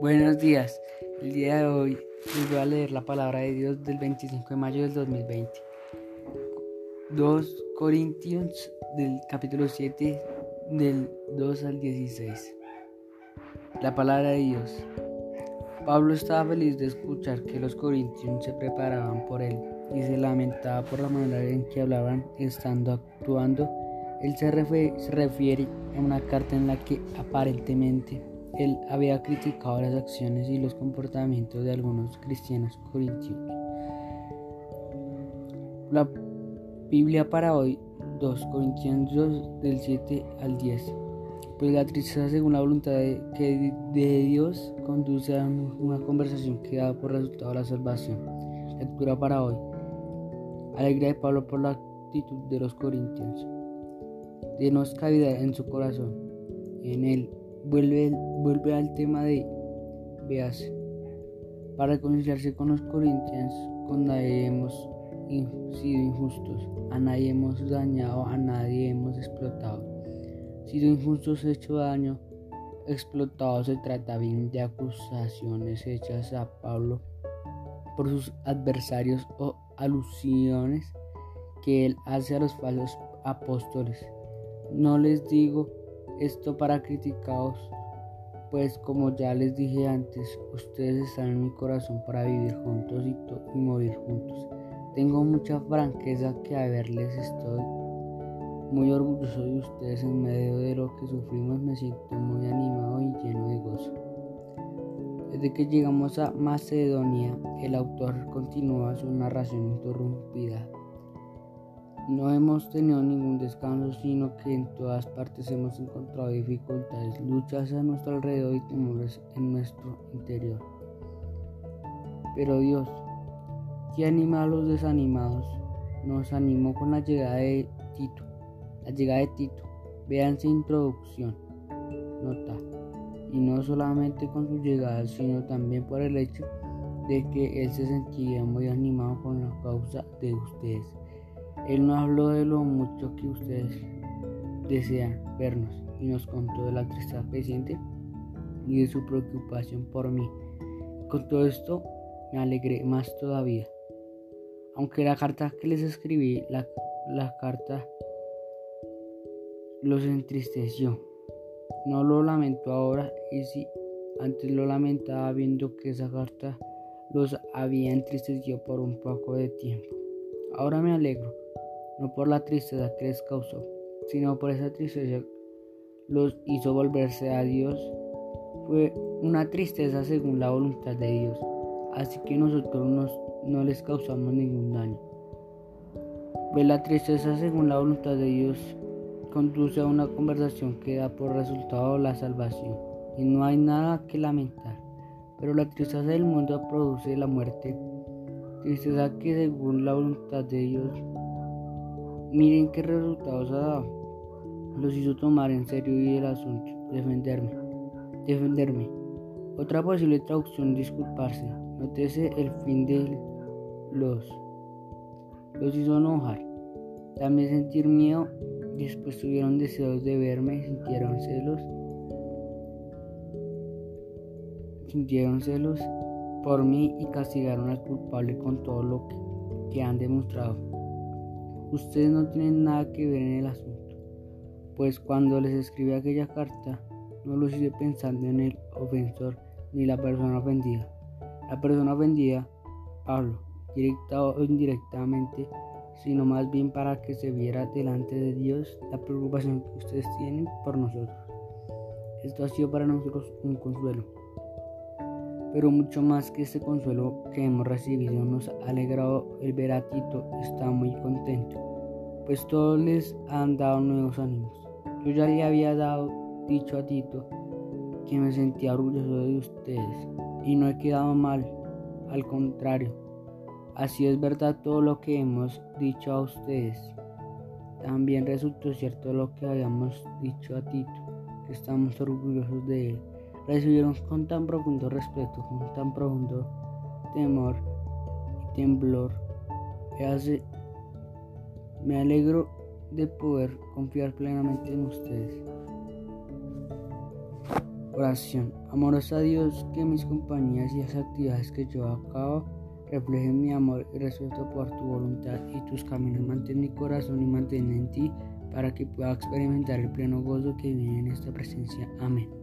Buenos días. El día de hoy voy a leer la palabra de Dios del 25 de mayo del 2020. 2 Corintios del capítulo 7 del 2 al 16. La palabra de Dios. Pablo estaba feliz de escuchar que los corintios se preparaban por él y se lamentaba por la manera en que hablaban estando actuando. Él se refiere a una carta en la que aparentemente él había criticado las acciones y los comportamientos de algunos cristianos corintios. La Biblia para hoy, 2 Corintios 2 del 7 al 10. Pues la tristeza según la voluntad de, que de Dios conduce a una conversación que da por resultado la salvación. Lectura para hoy. Alegría de Pablo por la actitud de los corintios. Denos cavidad en su corazón. En él vuelve, vuelve al tema de veas para reconciliarse con los corintios con nadie hemos sido injustos a nadie hemos dañado a nadie hemos explotado. Sido injustos hecho daño explotado se trata bien de acusaciones hechas a Pablo por sus adversarios o alusiones que él hace a los falsos apóstoles. No les digo esto para criticaros, pues como ya les dije antes, ustedes están en mi corazón para vivir juntos y, y morir juntos. Tengo mucha franqueza que a verles estoy muy orgulloso de ustedes en medio de lo que sufrimos, me siento muy animado y lleno de gozo. Desde que llegamos a Macedonia, el autor continúa su narración interrumpida no hemos tenido ningún descanso, sino que en todas partes hemos encontrado dificultades, luchas a nuestro alrededor y temores en nuestro interior. Pero Dios, que anima a los desanimados, nos animó con la llegada de Tito. La llegada de Tito, véanse introducción, nota, y no solamente con su llegada, sino también por el hecho de que él se sentía muy animado con la causa de ustedes él no habló de lo mucho que ustedes desean vernos y nos contó de la tristeza que y de su preocupación por mí. Con todo esto me alegré más todavía. Aunque la carta que les escribí, la, la carta los entristeció. No lo lamento ahora y si antes lo lamentaba viendo que esa carta los había entristecido por un poco de tiempo. Ahora me alegro no por la tristeza que les causó, sino por esa tristeza los hizo volverse a Dios. Fue una tristeza según la voluntad de Dios, así que nosotros no les causamos ningún daño. Pues la tristeza según la voluntad de Dios conduce a una conversación que da por resultado la salvación, y no hay nada que lamentar. Pero la tristeza del mundo produce la muerte, tristeza que según la voluntad de Dios Miren qué resultados ha dado. Los hizo tomar en serio el asunto, defenderme. Defenderme. Otra posible traducción, disculparse. Nótese el fin de los. Los hizo enojar. También sentir miedo. Después tuvieron deseos de verme, sintieron celos. Sintieron celos por mí y castigaron al culpable con todo lo que han demostrado. Ustedes no tienen nada que ver en el asunto, pues cuando les escribí aquella carta no lo hice pensando en el ofensor ni la persona ofendida. La persona ofendida, Pablo, directa o indirectamente, sino más bien para que se viera delante de Dios la preocupación que ustedes tienen por nosotros. Esto ha sido para nosotros un consuelo. Pero mucho más que este consuelo que hemos recibido nos ha alegrado el ver a Tito, está muy contento, pues todos les han dado nuevos ánimos. Yo ya le había dado dicho a Tito que me sentía orgulloso de ustedes y no he quedado mal, al contrario, así es verdad todo lo que hemos dicho a ustedes. También resultó cierto lo que habíamos dicho a Tito, que estamos orgullosos de él recibieron con tan profundo respeto, con tan profundo temor y temblor. Me, hace, me alegro de poder confiar plenamente en ustedes. Oración. Amorosa Dios, que mis compañías y las actividades que yo acabo reflejen mi amor y respeto por tu voluntad y tus caminos. Mantén mi corazón y mantén en ti para que pueda experimentar el pleno gozo que viene en esta presencia. Amén.